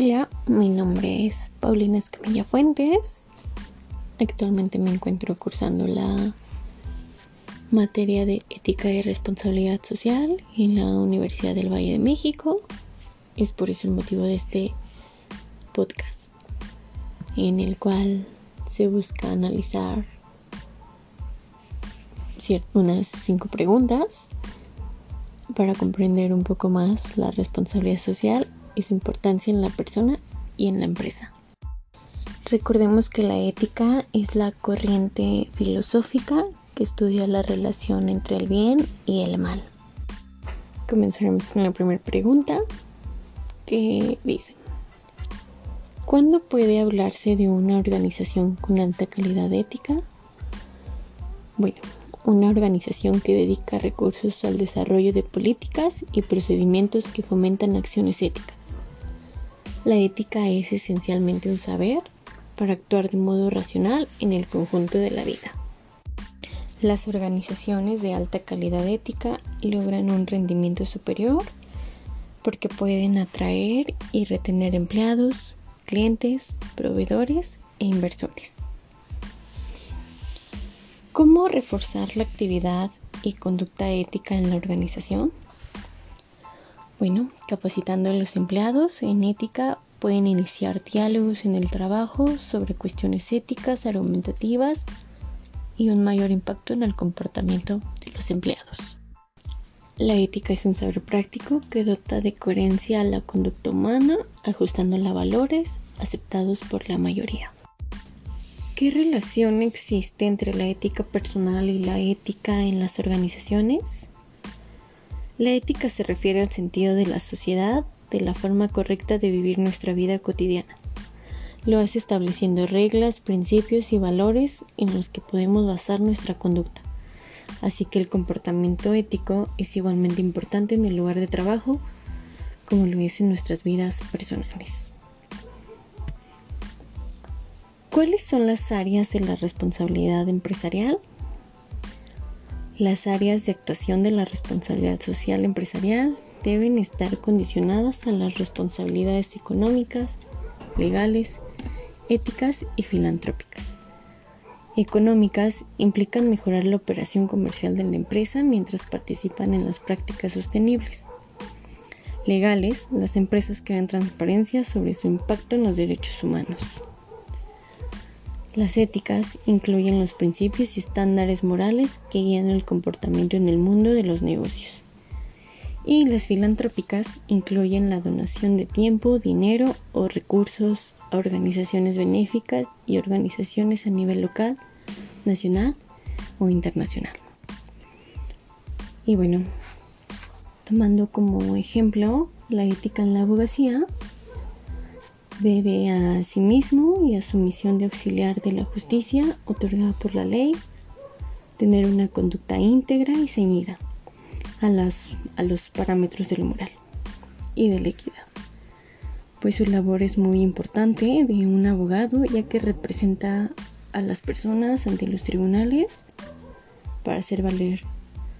Hola, mi nombre es Paulina Escamilla Fuentes. Actualmente me encuentro cursando la materia de ética y responsabilidad social en la Universidad del Valle de México. Es por eso el motivo de este podcast, en el cual se busca analizar unas cinco preguntas para comprender un poco más la responsabilidad social y su importancia en la persona y en la empresa. Recordemos que la ética es la corriente filosófica que estudia la relación entre el bien y el mal. Comenzaremos con la primera pregunta que dice, ¿cuándo puede hablarse de una organización con alta calidad ética? Bueno, una organización que dedica recursos al desarrollo de políticas y procedimientos que fomentan acciones éticas la ética es esencialmente un saber para actuar de modo racional en el conjunto de la vida. Las organizaciones de alta calidad ética logran un rendimiento superior porque pueden atraer y retener empleados, clientes, proveedores e inversores. ¿Cómo reforzar la actividad y conducta ética en la organización? Bueno, capacitando a los empleados en ética pueden iniciar diálogos en el trabajo sobre cuestiones éticas, argumentativas y un mayor impacto en el comportamiento de los empleados. La ética es un saber práctico que dota de coherencia a la conducta humana, ajustándola a valores aceptados por la mayoría. ¿Qué relación existe entre la ética personal y la ética en las organizaciones? La ética se refiere al sentido de la sociedad, de la forma correcta de vivir nuestra vida cotidiana. Lo hace estableciendo reglas, principios y valores en los que podemos basar nuestra conducta. Así que el comportamiento ético es igualmente importante en el lugar de trabajo como lo es en nuestras vidas personales. ¿Cuáles son las áreas de la responsabilidad empresarial? Las áreas de actuación de la responsabilidad social empresarial deben estar condicionadas a las responsabilidades económicas, legales, éticas y filantrópicas. Económicas implican mejorar la operación comercial de la empresa mientras participan en las prácticas sostenibles. Legales, las empresas que dan transparencia sobre su impacto en los derechos humanos. Las éticas incluyen los principios y estándares morales que guían el comportamiento en el mundo de los negocios. Y las filantrópicas incluyen la donación de tiempo, dinero o recursos a organizaciones benéficas y organizaciones a nivel local, nacional o internacional. Y bueno, tomando como ejemplo la ética en la abogacía, debe a sí mismo y a su misión de auxiliar de la justicia otorgada por la ley tener una conducta íntegra y ceñida a, las, a los parámetros de lo moral y de la equidad. Pues su labor es muy importante de un abogado ya que representa a las personas ante los tribunales para hacer valer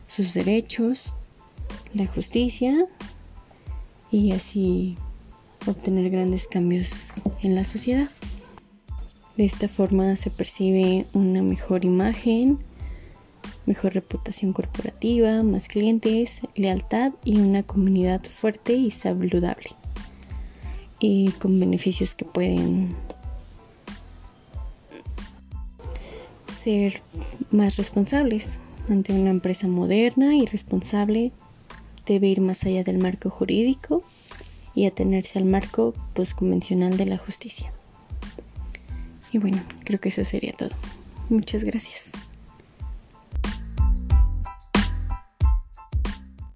sus derechos, la justicia y así obtener grandes cambios en la sociedad. De esta forma se percibe una mejor imagen, mejor reputación corporativa, más clientes, lealtad y una comunidad fuerte y saludable. Y con beneficios que pueden ser más responsables ante una empresa moderna y responsable debe ir más allá del marco jurídico y atenerse al marco postconvencional de la justicia. Y bueno, creo que eso sería todo. Muchas gracias.